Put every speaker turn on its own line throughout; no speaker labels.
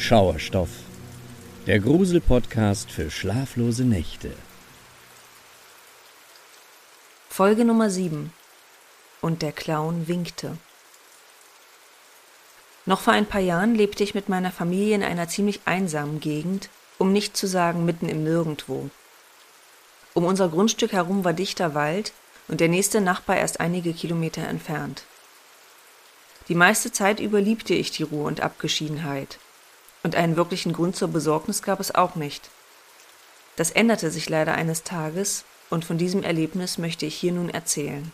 Schauerstoff, der Grusel-Podcast für schlaflose Nächte.
Folge Nummer 7 Und der Clown winkte. Noch vor ein paar Jahren lebte ich mit meiner Familie in einer ziemlich einsamen Gegend, um nicht zu sagen mitten im Nirgendwo. Um unser Grundstück herum war dichter Wald und der nächste Nachbar erst einige Kilometer entfernt. Die meiste Zeit über liebte ich die Ruhe und Abgeschiedenheit. Und einen wirklichen Grund zur Besorgnis gab es auch nicht. Das änderte sich leider eines Tages, und von diesem Erlebnis möchte ich hier nun erzählen.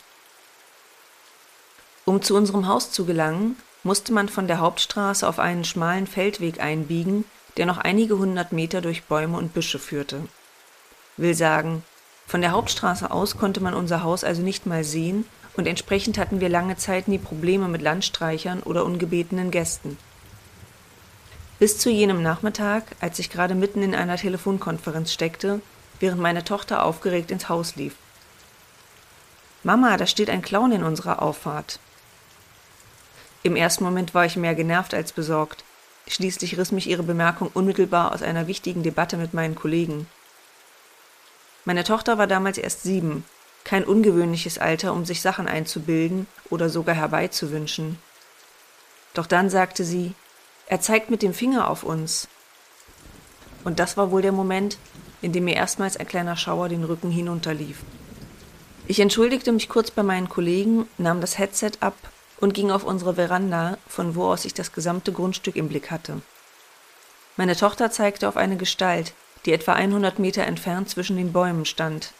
Um zu unserem Haus zu gelangen, musste man von der Hauptstraße auf einen schmalen Feldweg einbiegen, der noch einige hundert Meter durch Bäume und Büsche führte. Will sagen, von der Hauptstraße aus konnte man unser Haus also nicht mal sehen und entsprechend hatten wir lange Zeit nie Probleme mit Landstreichern oder ungebetenen Gästen. Bis zu jenem Nachmittag, als ich gerade mitten in einer Telefonkonferenz steckte, während meine Tochter aufgeregt ins Haus lief. Mama, da steht ein Clown in unserer Auffahrt. Im ersten Moment war ich mehr genervt als besorgt. Schließlich riss mich ihre Bemerkung unmittelbar aus einer wichtigen Debatte mit meinen Kollegen. Meine Tochter war damals erst sieben kein ungewöhnliches Alter, um sich Sachen einzubilden oder sogar herbeizuwünschen. Doch dann sagte sie, er zeigt mit dem Finger auf uns. Und das war wohl der Moment, in dem mir erstmals ein kleiner Schauer den Rücken hinunterlief. Ich entschuldigte mich kurz bei meinen Kollegen, nahm das Headset ab und ging auf unsere Veranda, von wo aus ich das gesamte Grundstück im Blick hatte. Meine Tochter zeigte auf eine Gestalt, die etwa 100 Meter entfernt zwischen den Bäumen stand,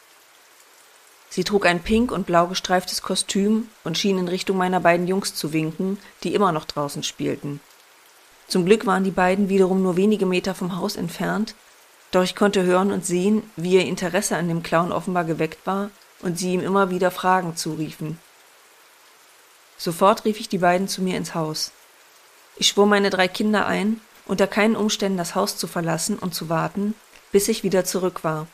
Sie trug ein pink und blau gestreiftes Kostüm und schien in Richtung meiner beiden Jungs zu winken, die immer noch draußen spielten. Zum Glück waren die beiden wiederum nur wenige Meter vom Haus entfernt, doch ich konnte hören und sehen, wie ihr Interesse an dem Clown offenbar geweckt war und sie ihm immer wieder Fragen zuriefen. Sofort rief ich die beiden zu mir ins Haus. Ich schwor meine drei Kinder ein, unter keinen Umständen das Haus zu verlassen und zu warten, bis ich wieder zurück war.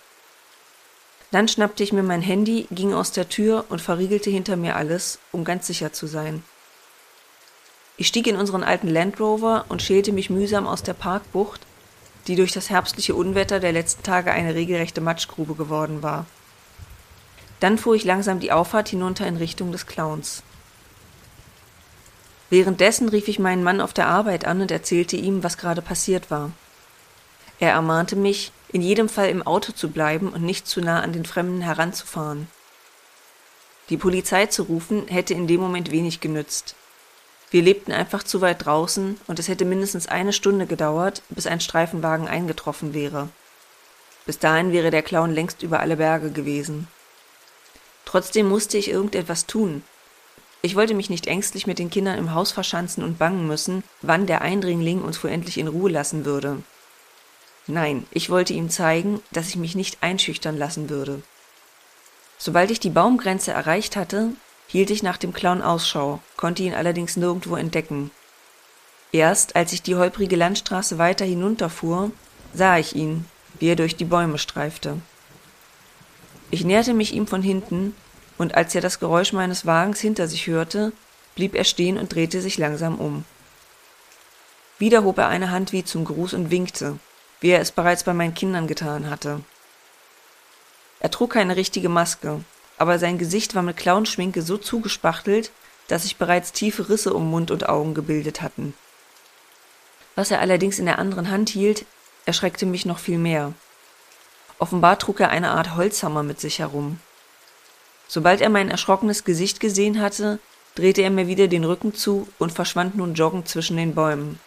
Dann schnappte ich mir mein Handy, ging aus der Tür und verriegelte hinter mir alles, um ganz sicher zu sein. Ich stieg in unseren alten Land Rover und schälte mich mühsam aus der Parkbucht, die durch das herbstliche Unwetter der letzten Tage eine regelrechte Matschgrube geworden war. Dann fuhr ich langsam die Auffahrt hinunter in Richtung des Clowns. Währenddessen rief ich meinen Mann auf der Arbeit an und erzählte ihm, was gerade passiert war. Er ermahnte mich, in jedem Fall im Auto zu bleiben und nicht zu nah an den Fremden heranzufahren. Die Polizei zu rufen hätte in dem Moment wenig genützt. Wir lebten einfach zu weit draußen und es hätte mindestens eine Stunde gedauert, bis ein Streifenwagen eingetroffen wäre. Bis dahin wäre der Clown längst über alle Berge gewesen. Trotzdem musste ich irgendetwas tun. Ich wollte mich nicht ängstlich mit den Kindern im Haus verschanzen und bangen müssen, wann der Eindringling uns wohl endlich in Ruhe lassen würde. Nein, ich wollte ihm zeigen, dass ich mich nicht einschüchtern lassen würde. Sobald ich die Baumgrenze erreicht hatte, hielt ich nach dem Clown Ausschau, konnte ihn allerdings nirgendwo entdecken. Erst als ich die holprige Landstraße weiter hinunterfuhr, sah ich ihn, wie er durch die Bäume streifte. Ich näherte mich ihm von hinten, und als er das Geräusch meines Wagens hinter sich hörte, blieb er stehen und drehte sich langsam um. Wieder hob er eine Hand wie zum Gruß und winkte, wie er es bereits bei meinen Kindern getan hatte. Er trug keine richtige Maske, aber sein Gesicht war mit Clownschminke so zugespachtelt, dass sich bereits tiefe Risse um Mund und Augen gebildet hatten. Was er allerdings in der anderen Hand hielt, erschreckte mich noch viel mehr. Offenbar trug er eine Art Holzhammer mit sich herum. Sobald er mein erschrockenes Gesicht gesehen hatte, drehte er mir wieder den Rücken zu und verschwand nun joggend zwischen den Bäumen.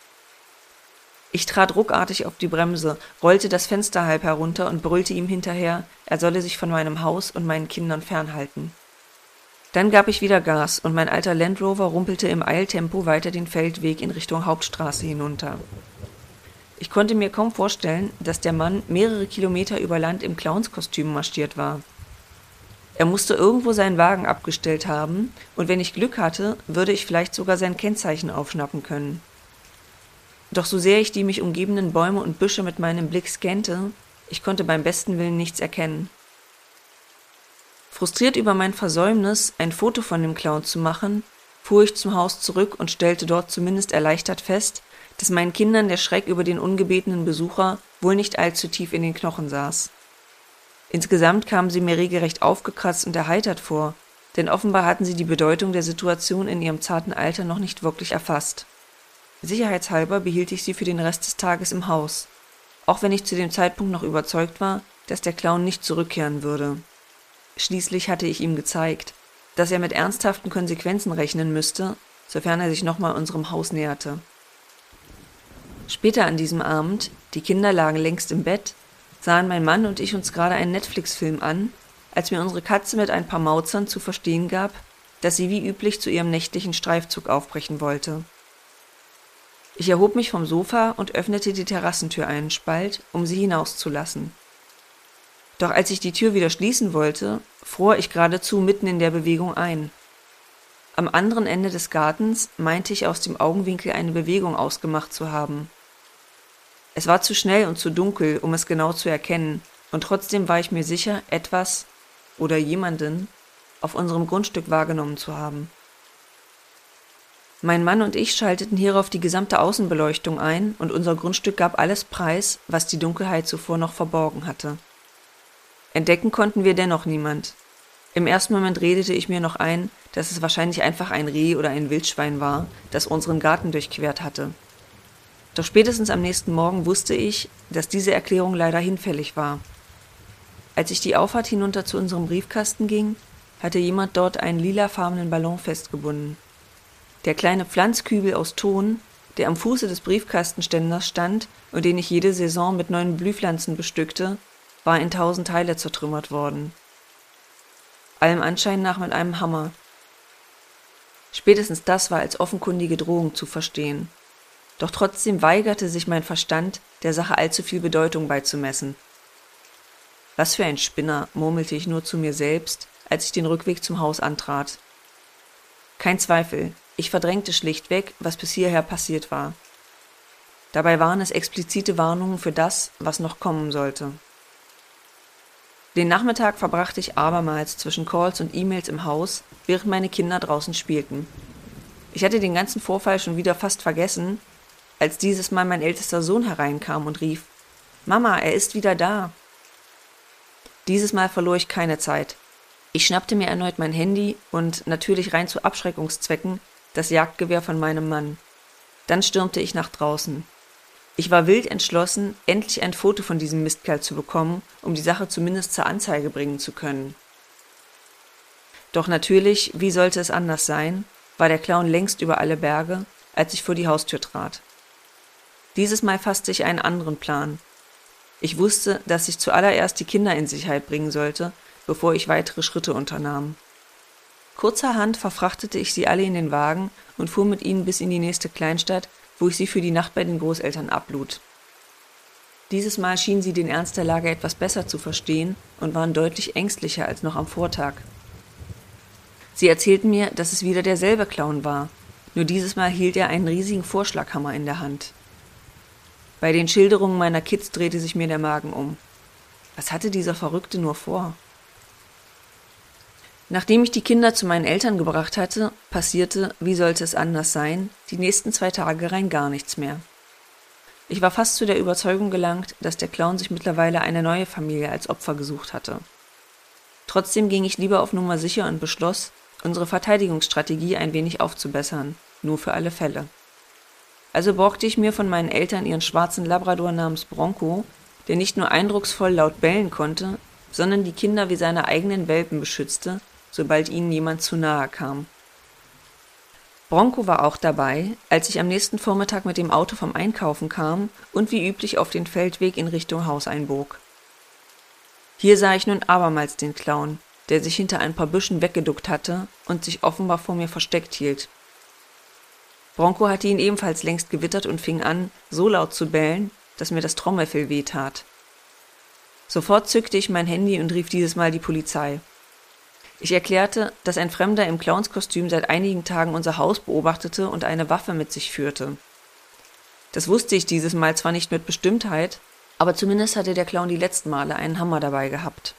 Ich trat ruckartig auf die Bremse, rollte das Fenster halb herunter und brüllte ihm hinterher, er solle sich von meinem Haus und meinen Kindern fernhalten. Dann gab ich wieder Gas und mein alter Land Rover rumpelte im Eiltempo weiter den Feldweg in Richtung Hauptstraße hinunter. Ich konnte mir kaum vorstellen, dass der Mann mehrere Kilometer über Land im Clownskostüm marschiert war. Er musste irgendwo seinen Wagen abgestellt haben, und wenn ich Glück hatte, würde ich vielleicht sogar sein Kennzeichen aufschnappen können. Doch so sehr ich die mich umgebenden Bäume und Büsche mit meinem Blick scannte, ich konnte beim besten Willen nichts erkennen. Frustriert über mein Versäumnis, ein Foto von dem Clown zu machen, fuhr ich zum Haus zurück und stellte dort zumindest erleichtert fest, dass meinen Kindern der Schreck über den ungebetenen Besucher wohl nicht allzu tief in den Knochen saß. Insgesamt kamen sie mir regelrecht aufgekratzt und erheitert vor, denn offenbar hatten sie die Bedeutung der Situation in ihrem zarten Alter noch nicht wirklich erfasst. Sicherheitshalber behielt ich sie für den Rest des Tages im Haus, auch wenn ich zu dem Zeitpunkt noch überzeugt war, dass der Clown nicht zurückkehren würde. Schließlich hatte ich ihm gezeigt, dass er mit ernsthaften Konsequenzen rechnen müsste, sofern er sich nochmal unserem Haus näherte. Später an diesem Abend, die Kinder lagen längst im Bett, sahen mein Mann und ich uns gerade einen Netflix-Film an, als mir unsere Katze mit ein paar Mauzern zu verstehen gab, dass sie wie üblich zu ihrem nächtlichen Streifzug aufbrechen wollte. Ich erhob mich vom Sofa und öffnete die Terrassentür einen Spalt, um sie hinauszulassen. Doch als ich die Tür wieder schließen wollte, fror ich geradezu mitten in der Bewegung ein. Am anderen Ende des Gartens meinte ich aus dem Augenwinkel eine Bewegung ausgemacht zu haben. Es war zu schnell und zu dunkel, um es genau zu erkennen, und trotzdem war ich mir sicher, etwas oder jemanden auf unserem Grundstück wahrgenommen zu haben. Mein Mann und ich schalteten hierauf die gesamte Außenbeleuchtung ein, und unser Grundstück gab alles preis, was die Dunkelheit zuvor noch verborgen hatte. Entdecken konnten wir dennoch niemand. Im ersten Moment redete ich mir noch ein, dass es wahrscheinlich einfach ein Reh oder ein Wildschwein war, das unseren Garten durchquert hatte. Doch spätestens am nächsten Morgen wusste ich, dass diese Erklärung leider hinfällig war. Als ich die Auffahrt hinunter zu unserem Briefkasten ging, hatte jemand dort einen lilafarbenen Ballon festgebunden. Der kleine Pflanzkübel aus Ton, der am Fuße des Briefkastenständers stand und den ich jede Saison mit neuen Blühpflanzen bestückte, war in tausend Teile zertrümmert worden. Allem Anschein nach mit einem Hammer. Spätestens das war als offenkundige Drohung zu verstehen. Doch trotzdem weigerte sich mein Verstand, der Sache allzu viel Bedeutung beizumessen. Was für ein Spinner, murmelte ich nur zu mir selbst, als ich den Rückweg zum Haus antrat. Kein Zweifel, ich verdrängte schlichtweg, was bis hierher passiert war. Dabei waren es explizite Warnungen für das, was noch kommen sollte. Den Nachmittag verbrachte ich abermals zwischen Calls und E-Mails im Haus, während meine Kinder draußen spielten. Ich hatte den ganzen Vorfall schon wieder fast vergessen, als dieses Mal mein ältester Sohn hereinkam und rief Mama, er ist wieder da. Dieses Mal verlor ich keine Zeit. Ich schnappte mir erneut mein Handy und natürlich rein zu Abschreckungszwecken das Jagdgewehr von meinem Mann. Dann stürmte ich nach draußen. Ich war wild entschlossen, endlich ein Foto von diesem Mistkerl zu bekommen, um die Sache zumindest zur Anzeige bringen zu können. Doch natürlich, wie sollte es anders sein, war der Clown längst über alle Berge, als ich vor die Haustür trat. Dieses Mal fasste ich einen anderen Plan, ich wusste, dass ich zuallererst die Kinder in Sicherheit bringen sollte, bevor ich weitere Schritte unternahm. Kurzerhand verfrachtete ich sie alle in den Wagen und fuhr mit ihnen bis in die nächste Kleinstadt, wo ich sie für die Nacht bei den Großeltern ablud. Dieses Mal schienen sie den Ernst der Lage etwas besser zu verstehen und waren deutlich ängstlicher als noch am Vortag. Sie erzählten mir, dass es wieder derselbe Clown war, nur dieses Mal hielt er einen riesigen Vorschlaghammer in der Hand. Bei den Schilderungen meiner Kids drehte sich mir der Magen um. Was hatte dieser Verrückte nur vor? Nachdem ich die Kinder zu meinen Eltern gebracht hatte, passierte, wie sollte es anders sein, die nächsten zwei Tage rein gar nichts mehr. Ich war fast zu der Überzeugung gelangt, dass der Clown sich mittlerweile eine neue Familie als Opfer gesucht hatte. Trotzdem ging ich lieber auf Nummer sicher und beschloss, unsere Verteidigungsstrategie ein wenig aufzubessern, nur für alle Fälle. Also borgte ich mir von meinen Eltern ihren schwarzen Labrador namens Bronco, der nicht nur eindrucksvoll laut bellen konnte, sondern die Kinder wie seine eigenen Welpen beschützte, sobald ihnen jemand zu nahe kam. Bronco war auch dabei, als ich am nächsten Vormittag mit dem Auto vom Einkaufen kam und wie üblich auf den Feldweg in Richtung Haus einbog. Hier sah ich nun abermals den Clown, der sich hinter ein paar Büschen weggeduckt hatte und sich offenbar vor mir versteckt hielt. Bronco hatte ihn ebenfalls längst gewittert und fing an, so laut zu bellen, dass mir das Trommelfell wehtat. Sofort zückte ich mein Handy und rief dieses Mal die Polizei. Ich erklärte, dass ein Fremder im Clownskostüm seit einigen Tagen unser Haus beobachtete und eine Waffe mit sich führte. Das wusste ich dieses Mal zwar nicht mit Bestimmtheit, aber zumindest hatte der Clown die letzten Male einen Hammer dabei gehabt.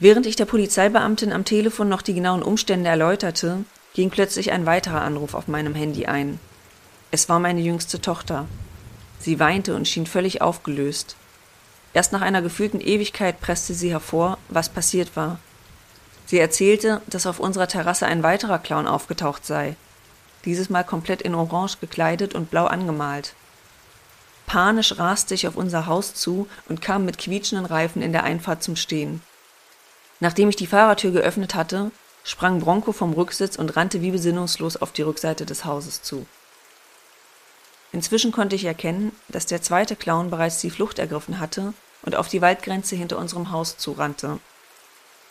Während ich der Polizeibeamtin am Telefon noch die genauen Umstände erläuterte, ging plötzlich ein weiterer Anruf auf meinem Handy ein. Es war meine jüngste Tochter. Sie weinte und schien völlig aufgelöst. Erst nach einer gefühlten Ewigkeit presste sie hervor, was passiert war. Sie erzählte, dass auf unserer Terrasse ein weiterer Clown aufgetaucht sei, dieses Mal komplett in Orange gekleidet und blau angemalt. Panisch raste ich auf unser Haus zu und kam mit quietschenden Reifen in der Einfahrt zum Stehen. Nachdem ich die Fahrertür geöffnet hatte, sprang Bronco vom Rücksitz und rannte wie besinnungslos auf die Rückseite des Hauses zu. Inzwischen konnte ich erkennen, dass der zweite Clown bereits die Flucht ergriffen hatte und auf die Waldgrenze hinter unserem Haus zurannte.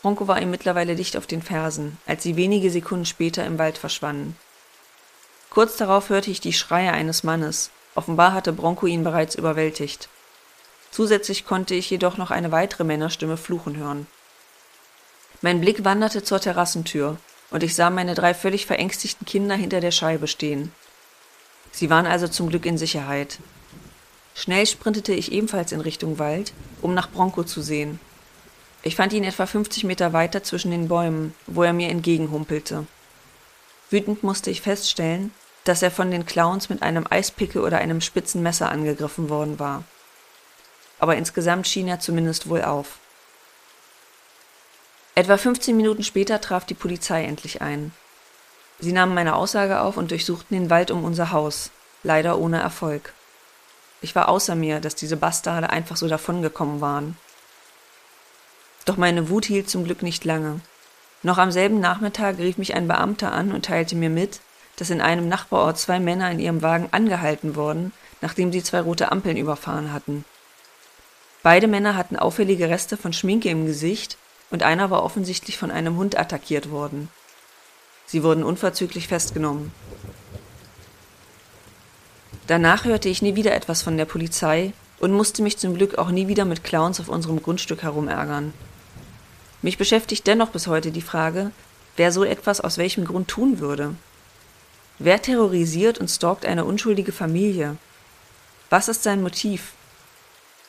Bronco war ihm mittlerweile dicht auf den Fersen, als sie wenige Sekunden später im Wald verschwanden. Kurz darauf hörte ich die Schreie eines Mannes. Offenbar hatte Bronco ihn bereits überwältigt. Zusätzlich konnte ich jedoch noch eine weitere Männerstimme fluchen hören. Mein Blick wanderte zur Terrassentür, und ich sah meine drei völlig verängstigten Kinder hinter der Scheibe stehen. Sie waren also zum Glück in Sicherheit. Schnell sprintete ich ebenfalls in Richtung Wald, um nach Bronco zu sehen. Ich fand ihn etwa 50 Meter weiter zwischen den Bäumen, wo er mir entgegenhumpelte. Wütend musste ich feststellen, dass er von den Clowns mit einem Eispickel oder einem spitzen Messer angegriffen worden war. Aber insgesamt schien er zumindest wohl auf. Etwa 15 Minuten später traf die Polizei endlich ein. Sie nahmen meine Aussage auf und durchsuchten den Wald um unser Haus, leider ohne Erfolg. Ich war außer mir, dass diese Bastarde einfach so davongekommen waren. Doch meine Wut hielt zum Glück nicht lange. Noch am selben Nachmittag rief mich ein Beamter an und teilte mir mit, dass in einem Nachbarort zwei Männer in ihrem Wagen angehalten wurden, nachdem sie zwei rote Ampeln überfahren hatten. Beide Männer hatten auffällige Reste von Schminke im Gesicht und einer war offensichtlich von einem Hund attackiert worden. Sie wurden unverzüglich festgenommen. Danach hörte ich nie wieder etwas von der Polizei und musste mich zum Glück auch nie wieder mit Clowns auf unserem Grundstück herumärgern. Mich beschäftigt dennoch bis heute die Frage, wer so etwas aus welchem Grund tun würde. Wer terrorisiert und stalkt eine unschuldige Familie? Was ist sein Motiv?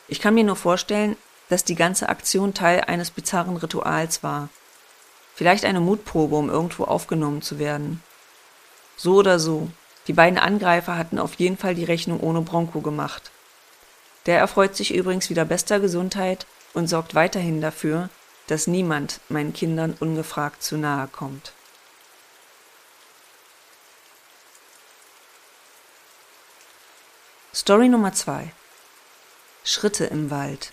Ich kann mir nur vorstellen, dass die ganze Aktion Teil eines bizarren Rituals war. Vielleicht eine Mutprobe, um irgendwo aufgenommen zu werden. So oder so, die beiden Angreifer hatten auf jeden Fall die Rechnung ohne Bronco gemacht. Der erfreut sich übrigens wieder bester Gesundheit und sorgt weiterhin dafür, dass niemand meinen Kindern ungefragt zu nahe kommt. Story Nummer 2 Schritte im Wald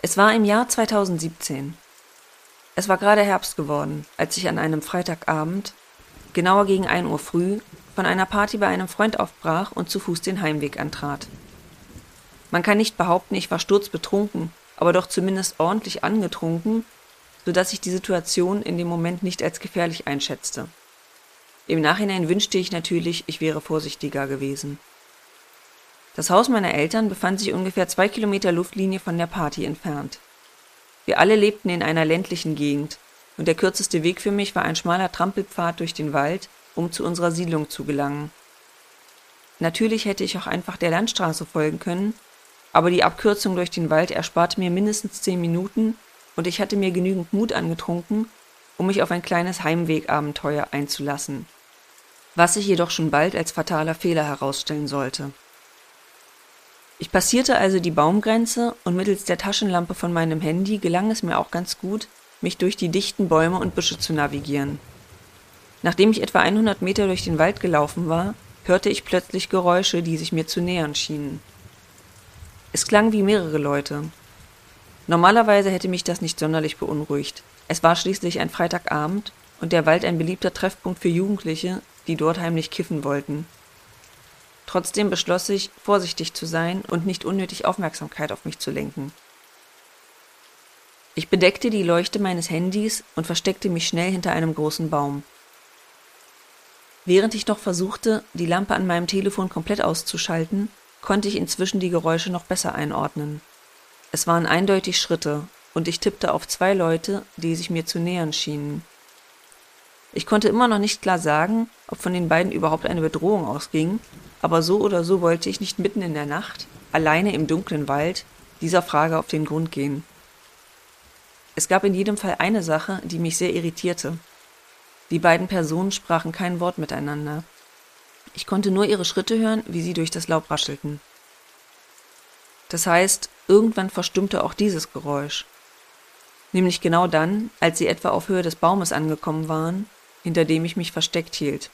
Es war im Jahr 2017. Es war gerade Herbst geworden, als ich an einem Freitagabend, genauer gegen 1 Uhr früh, von einer Party bei einem Freund aufbrach und zu Fuß den Heimweg antrat. Man kann nicht behaupten, ich war sturzbetrunken, aber doch zumindest ordentlich angetrunken, so dass ich die Situation in dem Moment nicht als gefährlich einschätzte. Im Nachhinein wünschte ich natürlich, ich wäre vorsichtiger gewesen. Das Haus meiner Eltern befand sich ungefähr zwei Kilometer Luftlinie von der Party entfernt. Wir alle lebten in einer ländlichen Gegend, und der kürzeste Weg für mich war ein schmaler Trampelpfad durch den Wald, um zu unserer Siedlung zu gelangen. Natürlich hätte ich auch einfach der Landstraße folgen können, aber die Abkürzung durch den Wald ersparte mir mindestens zehn Minuten, und ich hatte mir genügend Mut angetrunken, um mich auf ein kleines Heimwegabenteuer einzulassen, was sich jedoch schon bald als fataler Fehler herausstellen sollte. Ich passierte also die Baumgrenze und mittels der Taschenlampe von meinem Handy gelang es mir auch ganz gut, mich durch die dichten Bäume und Büsche zu navigieren. Nachdem ich etwa 100 Meter durch den Wald gelaufen war, hörte ich plötzlich Geräusche, die sich mir zu nähern schienen. Es klang wie mehrere Leute. Normalerweise hätte mich das nicht sonderlich beunruhigt. Es war schließlich ein Freitagabend und der Wald ein beliebter Treffpunkt für Jugendliche, die dort heimlich kiffen wollten. Trotzdem beschloss ich, vorsichtig zu sein und nicht unnötig Aufmerksamkeit auf mich zu lenken. Ich bedeckte die Leuchte meines Handys und versteckte mich schnell hinter einem großen Baum. Während ich noch versuchte, die Lampe an meinem Telefon komplett auszuschalten, konnte ich inzwischen die Geräusche noch besser einordnen. Es waren eindeutig Schritte, und ich tippte auf zwei Leute, die sich mir zu nähern schienen. Ich konnte immer noch nicht klar sagen, ob von den beiden überhaupt eine Bedrohung ausging, aber so oder so wollte ich nicht mitten in der Nacht, alleine im dunklen Wald, dieser Frage auf den Grund gehen. Es gab in jedem Fall eine Sache, die mich sehr irritierte. Die beiden Personen sprachen kein Wort miteinander. Ich konnte nur ihre Schritte hören, wie sie durch das Laub raschelten. Das heißt, irgendwann verstummte auch dieses Geräusch. Nämlich genau dann, als sie etwa auf Höhe des Baumes angekommen waren, hinter dem ich mich versteckt hielt.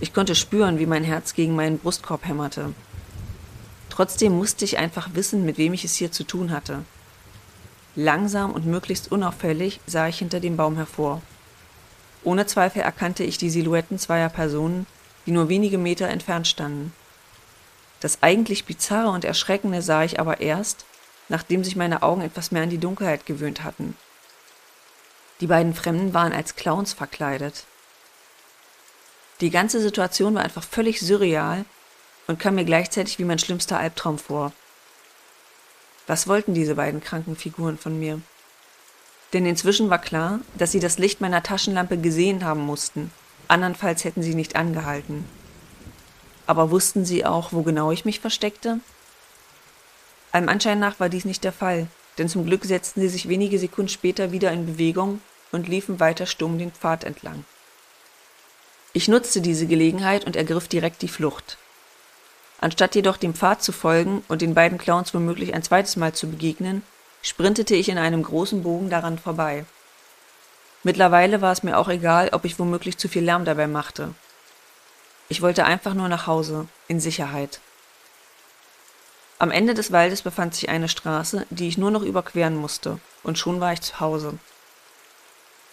Ich konnte spüren, wie mein Herz gegen meinen Brustkorb hämmerte. Trotzdem musste ich einfach wissen, mit wem ich es hier zu tun hatte. Langsam und möglichst unauffällig sah ich hinter dem Baum hervor. Ohne Zweifel erkannte ich die Silhouetten zweier Personen, die nur wenige Meter entfernt standen. Das eigentlich Bizarre und Erschreckende sah ich aber erst, nachdem sich meine Augen etwas mehr an die Dunkelheit gewöhnt hatten. Die beiden Fremden waren als Clowns verkleidet. Die ganze Situation war einfach völlig surreal und kam mir gleichzeitig wie mein schlimmster Albtraum vor. Was wollten diese beiden kranken Figuren von mir? Denn inzwischen war klar, dass sie das Licht meiner Taschenlampe gesehen haben mussten, andernfalls hätten sie nicht angehalten. Aber wussten sie auch, wo genau ich mich versteckte? Allem Anschein nach war dies nicht der Fall, denn zum Glück setzten sie sich wenige Sekunden später wieder in Bewegung und liefen weiter stumm den Pfad entlang. Ich nutzte diese Gelegenheit und ergriff direkt die Flucht. Anstatt jedoch dem Pfad zu folgen und den beiden Clowns womöglich ein zweites Mal zu begegnen, sprintete ich in einem großen Bogen daran vorbei. Mittlerweile war es mir auch egal, ob ich womöglich zu viel Lärm dabei machte. Ich wollte einfach nur nach Hause, in Sicherheit. Am Ende des Waldes befand sich eine Straße, die ich nur noch überqueren musste, und schon war ich zu Hause.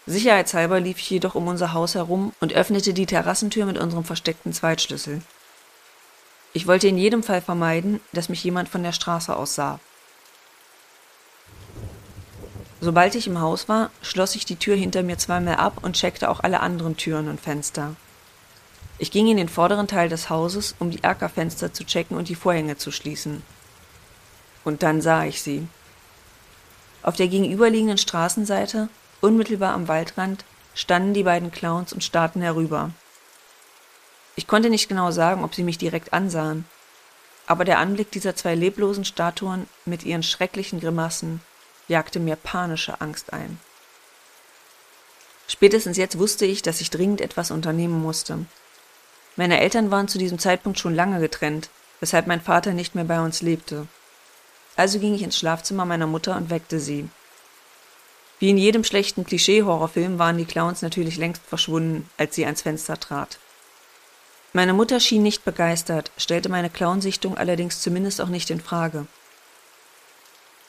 Sicherheitshalber lief ich jedoch um unser Haus herum und öffnete die Terrassentür mit unserem versteckten Zweitschlüssel. Ich wollte in jedem Fall vermeiden, dass mich jemand von der Straße aus sah. Sobald ich im Haus war, schloss ich die Tür hinter mir zweimal ab und checkte auch alle anderen Türen und Fenster. Ich ging in den vorderen Teil des Hauses, um die Erkerfenster zu checken und die Vorhänge zu schließen. Und dann sah ich sie. Auf der gegenüberliegenden Straßenseite, unmittelbar am Waldrand, standen die beiden Clowns und starrten herüber. Ich konnte nicht genau sagen, ob sie mich direkt ansahen, aber der Anblick dieser zwei leblosen Statuen mit ihren schrecklichen Grimassen jagte mir panische Angst ein. Spätestens jetzt wusste ich, dass ich dringend etwas unternehmen musste. Meine Eltern waren zu diesem Zeitpunkt schon lange getrennt, weshalb mein Vater nicht mehr bei uns lebte. Also ging ich ins Schlafzimmer meiner Mutter und weckte sie. Wie in jedem schlechten Klischee-Horrorfilm waren die Clowns natürlich längst verschwunden, als sie ans Fenster trat. Meine Mutter schien nicht begeistert, stellte meine Clownsichtung allerdings zumindest auch nicht in Frage.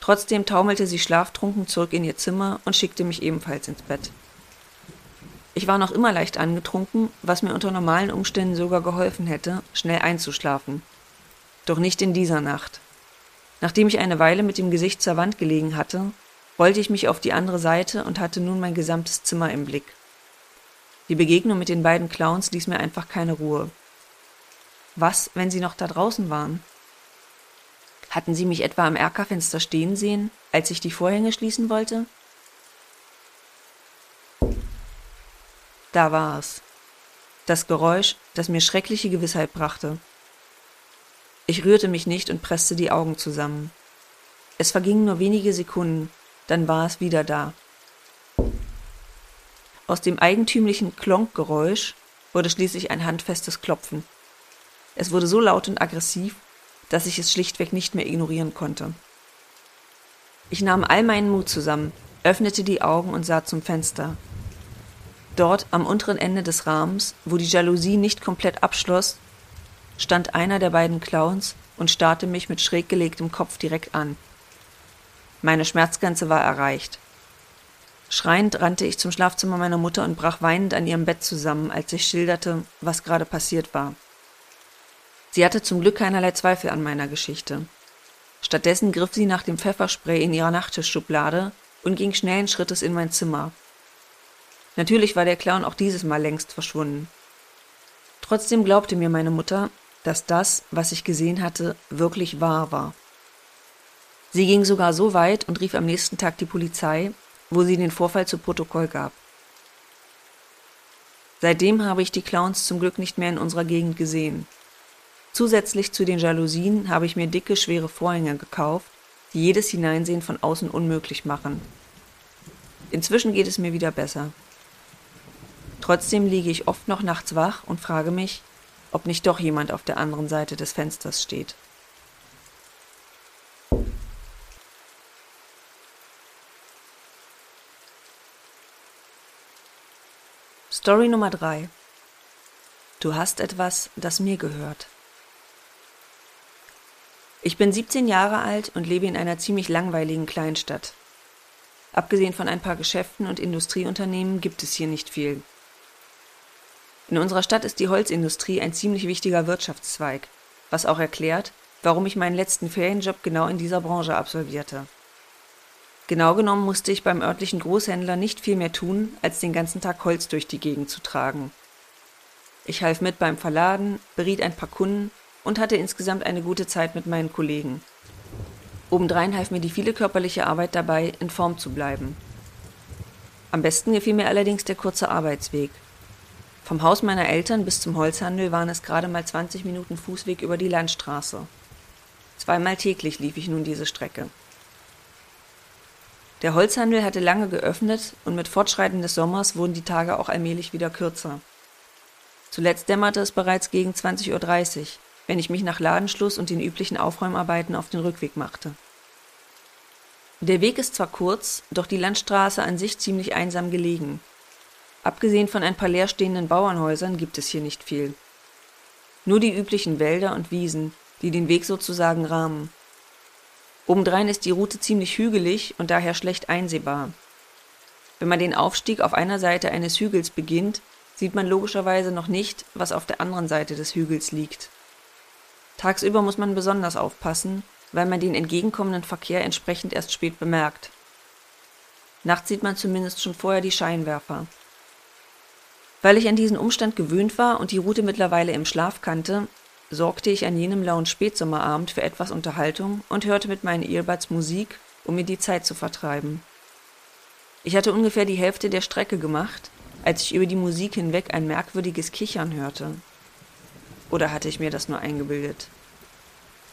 Trotzdem taumelte sie schlaftrunken zurück in ihr Zimmer und schickte mich ebenfalls ins Bett. Ich war noch immer leicht angetrunken, was mir unter normalen Umständen sogar geholfen hätte, schnell einzuschlafen. Doch nicht in dieser Nacht. Nachdem ich eine Weile mit dem Gesicht zur Wand gelegen hatte, wollte ich mich auf die andere Seite und hatte nun mein gesamtes Zimmer im Blick. Die Begegnung mit den beiden Clowns ließ mir einfach keine Ruhe. Was, wenn sie noch da draußen waren? Hatten sie mich etwa am Erkerfenster stehen sehen, als ich die Vorhänge schließen wollte? Da war es. Das Geräusch, das mir schreckliche Gewissheit brachte. Ich rührte mich nicht und presste die Augen zusammen. Es vergingen nur wenige Sekunden, dann war es wieder da. Aus dem eigentümlichen Klonkgeräusch wurde schließlich ein handfestes Klopfen. Es wurde so laut und aggressiv, dass ich es schlichtweg nicht mehr ignorieren konnte. Ich nahm all meinen Mut zusammen, öffnete die Augen und sah zum Fenster. Dort am unteren Ende des Rahmens, wo die Jalousie nicht komplett abschloss, stand einer der beiden Clowns und starrte mich mit schräg gelegtem Kopf direkt an. Meine Schmerzgrenze war erreicht. Schreiend rannte ich zum Schlafzimmer meiner Mutter und brach weinend an ihrem Bett zusammen, als ich schilderte, was gerade passiert war. Sie hatte zum Glück keinerlei Zweifel an meiner Geschichte. Stattdessen griff sie nach dem Pfefferspray in ihrer Nachttischschublade und ging schnellen Schrittes in mein Zimmer. Natürlich war der Clown auch dieses Mal längst verschwunden. Trotzdem glaubte mir meine Mutter, dass das, was ich gesehen hatte, wirklich wahr war. Sie ging sogar so weit und rief am nächsten Tag die Polizei, wo sie den Vorfall zu Protokoll gab. Seitdem habe ich die Clowns zum Glück nicht mehr in unserer Gegend gesehen. Zusätzlich zu den Jalousien habe ich mir dicke, schwere Vorhänge gekauft, die jedes Hineinsehen von außen unmöglich machen. Inzwischen geht es mir wieder besser. Trotzdem liege ich oft noch nachts wach und frage mich, ob nicht doch jemand auf der anderen Seite des Fensters steht. Story Nummer 3 Du hast etwas, das mir gehört. Ich bin 17 Jahre alt und lebe in einer ziemlich langweiligen Kleinstadt. Abgesehen von ein paar Geschäften und Industrieunternehmen gibt es hier nicht viel. In unserer Stadt ist die Holzindustrie ein ziemlich wichtiger Wirtschaftszweig, was auch erklärt, warum ich meinen letzten Ferienjob genau in dieser Branche absolvierte. Genau genommen musste ich beim örtlichen Großhändler nicht viel mehr tun, als den ganzen Tag Holz durch die Gegend zu tragen. Ich half mit beim Verladen, beriet ein paar Kunden und hatte insgesamt eine gute Zeit mit meinen Kollegen. Obendrein half mir die viele körperliche Arbeit dabei, in Form zu bleiben. Am besten gefiel mir allerdings der kurze Arbeitsweg. Vom Haus meiner Eltern bis zum Holzhandel waren es gerade mal 20 Minuten Fußweg über die Landstraße. Zweimal täglich lief ich nun diese Strecke. Der Holzhandel hatte lange geöffnet und mit Fortschreiten des Sommers wurden die Tage auch allmählich wieder kürzer. Zuletzt dämmerte es bereits gegen 20.30 Uhr, wenn ich mich nach Ladenschluss und den üblichen Aufräumarbeiten auf den Rückweg machte. Der Weg ist zwar kurz, doch die Landstraße an sich ziemlich einsam gelegen. Abgesehen von ein paar leerstehenden Bauernhäusern gibt es hier nicht viel. Nur die üblichen Wälder und Wiesen, die den Weg sozusagen rahmen. Obendrein ist die Route ziemlich hügelig und daher schlecht einsehbar. Wenn man den Aufstieg auf einer Seite eines Hügels beginnt, sieht man logischerweise noch nicht, was auf der anderen Seite des Hügels liegt. Tagsüber muss man besonders aufpassen, weil man den entgegenkommenden Verkehr entsprechend erst spät bemerkt. Nachts sieht man zumindest schon vorher die Scheinwerfer. Weil ich an diesen Umstand gewöhnt war und die Route mittlerweile im Schlaf kannte, sorgte ich an jenem lauen Spätsommerabend für etwas Unterhaltung und hörte mit meinen Earbuds Musik, um mir die Zeit zu vertreiben. Ich hatte ungefähr die Hälfte der Strecke gemacht, als ich über die Musik hinweg ein merkwürdiges Kichern hörte. Oder hatte ich mir das nur eingebildet?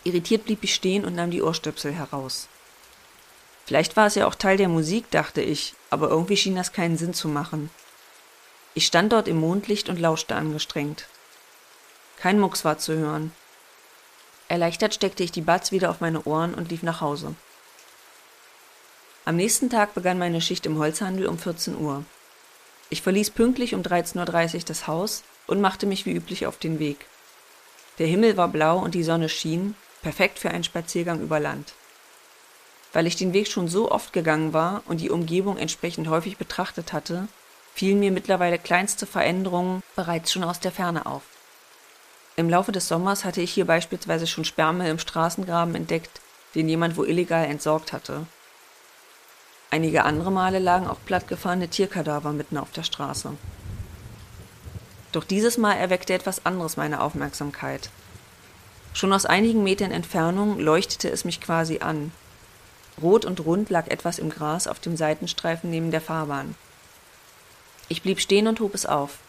Irritiert blieb ich stehen und nahm die Ohrstöpsel heraus. Vielleicht war es ja auch Teil der Musik, dachte ich, aber irgendwie schien das keinen Sinn zu machen. Ich stand dort im Mondlicht und lauschte angestrengt. Kein Mucks war zu hören. Erleichtert steckte ich die Buds wieder auf meine Ohren und lief nach Hause. Am nächsten Tag begann meine Schicht im Holzhandel um 14 Uhr. Ich verließ pünktlich um 13.30 Uhr das Haus und machte mich wie üblich auf den Weg. Der Himmel war blau und die Sonne schien, perfekt für einen Spaziergang über Land. Weil ich den Weg schon so oft gegangen war und die Umgebung entsprechend häufig betrachtet hatte, fielen mir mittlerweile kleinste Veränderungen bereits schon aus der Ferne auf. Im Laufe des Sommers hatte ich hier beispielsweise schon Sperrmüll im Straßengraben entdeckt, den jemand wo illegal entsorgt hatte. Einige andere Male lagen auch plattgefahrene Tierkadaver mitten auf der Straße. Doch dieses Mal erweckte etwas anderes meine Aufmerksamkeit. Schon aus einigen Metern Entfernung leuchtete es mich quasi an. Rot und rund lag etwas im Gras auf dem Seitenstreifen neben der Fahrbahn. Ich blieb stehen und hob es auf.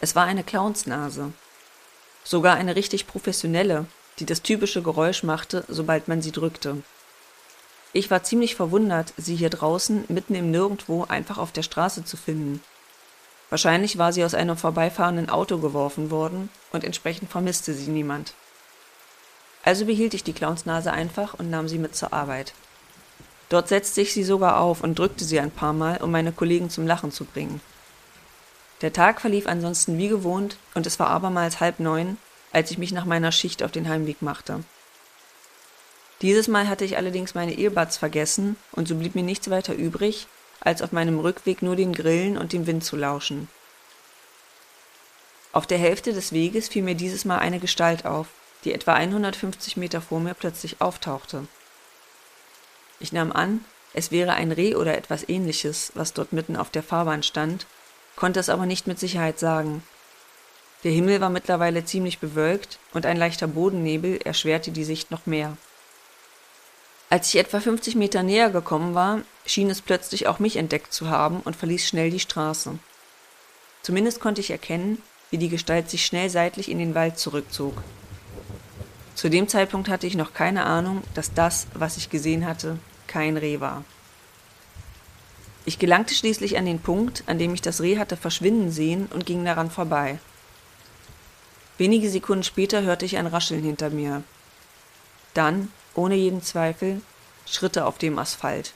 Es war eine Clownsnase, sogar eine richtig professionelle, die das typische Geräusch machte, sobald man sie drückte. Ich war ziemlich verwundert, sie hier draußen mitten im Nirgendwo einfach auf der Straße zu finden. Wahrscheinlich war sie aus einem vorbeifahrenden Auto geworfen worden und entsprechend vermisste sie niemand. Also behielt ich die Clownsnase einfach und nahm sie mit zur Arbeit. Dort setzte ich sie sogar auf und drückte sie ein paar Mal, um meine Kollegen zum Lachen zu bringen. Der Tag verlief ansonsten wie gewohnt und es war abermals halb neun, als ich mich nach meiner Schicht auf den Heimweg machte. Dieses Mal hatte ich allerdings meine Earbuds vergessen und so blieb mir nichts weiter übrig, als auf meinem Rückweg nur den Grillen und dem Wind zu lauschen. Auf der Hälfte des Weges fiel mir dieses Mal eine Gestalt auf, die etwa 150 Meter vor mir plötzlich auftauchte. Ich nahm an, es wäre ein Reh oder etwas ähnliches, was dort mitten auf der Fahrbahn stand konnte es aber nicht mit Sicherheit sagen. Der Himmel war mittlerweile ziemlich bewölkt und ein leichter Bodennebel erschwerte die Sicht noch mehr. Als ich etwa 50 Meter näher gekommen war, schien es plötzlich auch mich entdeckt zu haben und verließ schnell die Straße. Zumindest konnte ich erkennen, wie die Gestalt sich schnell seitlich in den Wald zurückzog. Zu dem Zeitpunkt hatte ich noch keine Ahnung, dass das, was ich gesehen hatte, kein Reh war. Ich gelangte schließlich an den Punkt, an dem ich das Reh hatte verschwinden sehen und ging daran vorbei. Wenige Sekunden später hörte ich ein Rascheln hinter mir. Dann, ohne jeden Zweifel, Schritte auf dem Asphalt.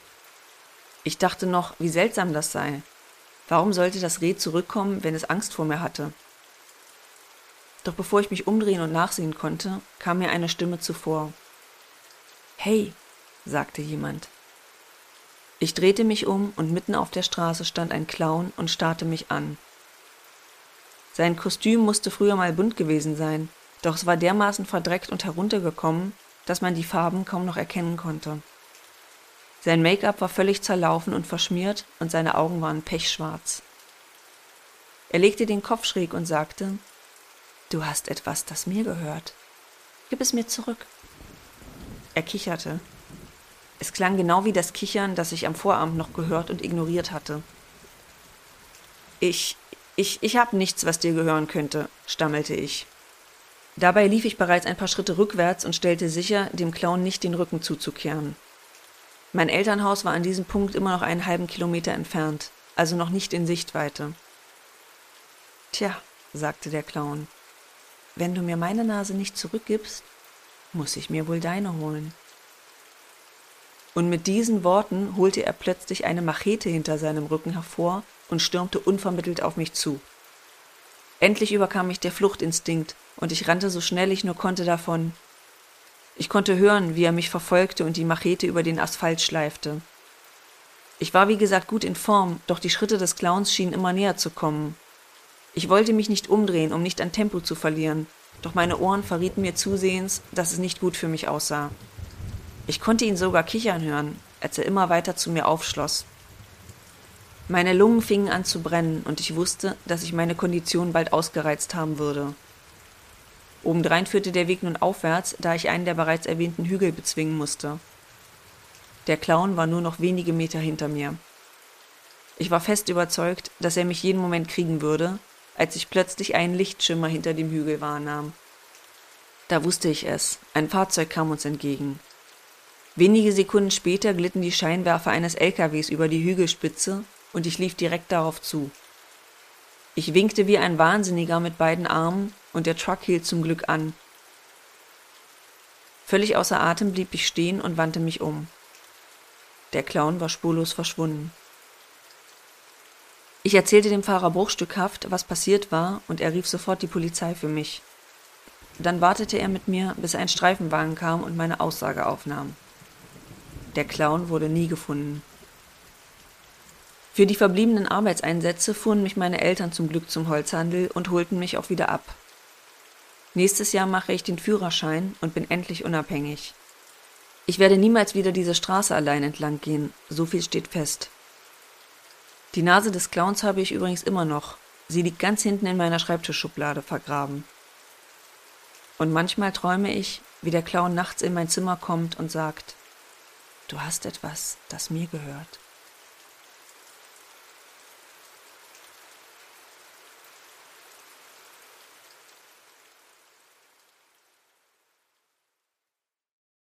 Ich dachte noch, wie seltsam das sei. Warum sollte das Reh zurückkommen, wenn es Angst vor mir hatte? Doch bevor ich mich umdrehen und nachsehen konnte, kam mir eine Stimme zuvor. Hey, sagte jemand. Ich drehte mich um und mitten auf der Straße stand ein Clown und starrte mich an. Sein Kostüm musste früher mal bunt gewesen sein, doch es war dermaßen verdreckt und heruntergekommen, dass man die Farben kaum noch erkennen konnte. Sein Make-up war völlig zerlaufen und verschmiert und seine Augen waren pechschwarz. Er legte den Kopf schräg und sagte, Du hast etwas, das mir gehört. Gib es mir zurück. Er kicherte. Es klang genau wie das Kichern, das ich am Vorabend noch gehört und ignoriert hatte. Ich, ich, ich hab nichts, was dir gehören könnte, stammelte ich. Dabei lief ich bereits ein paar Schritte rückwärts und stellte sicher, dem Clown nicht den Rücken zuzukehren. Mein Elternhaus war an diesem Punkt immer noch einen halben Kilometer entfernt, also noch nicht in Sichtweite. Tja, sagte der Clown, wenn du mir meine Nase nicht zurückgibst, muss ich mir wohl deine holen. Und mit diesen Worten holte er plötzlich eine Machete hinter seinem Rücken hervor und stürmte unvermittelt auf mich zu. Endlich überkam mich der Fluchtinstinkt, und ich rannte so schnell ich nur konnte davon, ich konnte hören, wie er mich verfolgte und die Machete über den Asphalt schleifte. Ich war wie gesagt gut in Form, doch die Schritte des Clowns schienen immer näher zu kommen. Ich wollte mich nicht umdrehen, um nicht an Tempo zu verlieren, doch meine Ohren verrieten mir zusehends, dass es nicht gut für mich aussah. Ich konnte ihn sogar kichern hören, als er immer weiter zu mir aufschloss. Meine Lungen fingen an zu brennen und ich wusste, dass ich meine Kondition bald ausgereizt haben würde. Obendrein führte der Weg nun aufwärts, da ich einen der bereits erwähnten Hügel bezwingen musste. Der Clown war nur noch wenige Meter hinter mir. Ich war fest überzeugt, dass er mich jeden Moment kriegen würde, als ich plötzlich einen Lichtschimmer hinter dem Hügel wahrnahm. Da wusste ich es, ein Fahrzeug kam uns entgegen. Wenige Sekunden später glitten die Scheinwerfer eines LKWs über die Hügelspitze und ich lief direkt darauf zu. Ich winkte wie ein Wahnsinniger mit beiden Armen und der Truck hielt zum Glück an. Völlig außer Atem blieb ich stehen und wandte mich um. Der Clown war spurlos verschwunden. Ich erzählte dem Fahrer bruchstückhaft, was passiert war, und er rief sofort die Polizei für mich. Dann wartete er mit mir, bis ein Streifenwagen kam und meine Aussage aufnahm. Der Clown wurde nie gefunden. Für die verbliebenen Arbeitseinsätze fuhren mich meine Eltern zum Glück zum Holzhandel und holten mich auch wieder ab. Nächstes Jahr mache ich den Führerschein und bin endlich unabhängig. Ich werde niemals wieder diese Straße allein entlang gehen, so viel steht fest. Die Nase des Clowns habe ich übrigens immer noch. Sie liegt ganz hinten in meiner Schreibtischschublade vergraben. Und manchmal träume ich, wie der Clown nachts in mein Zimmer kommt und sagt, Du hast etwas, das mir gehört.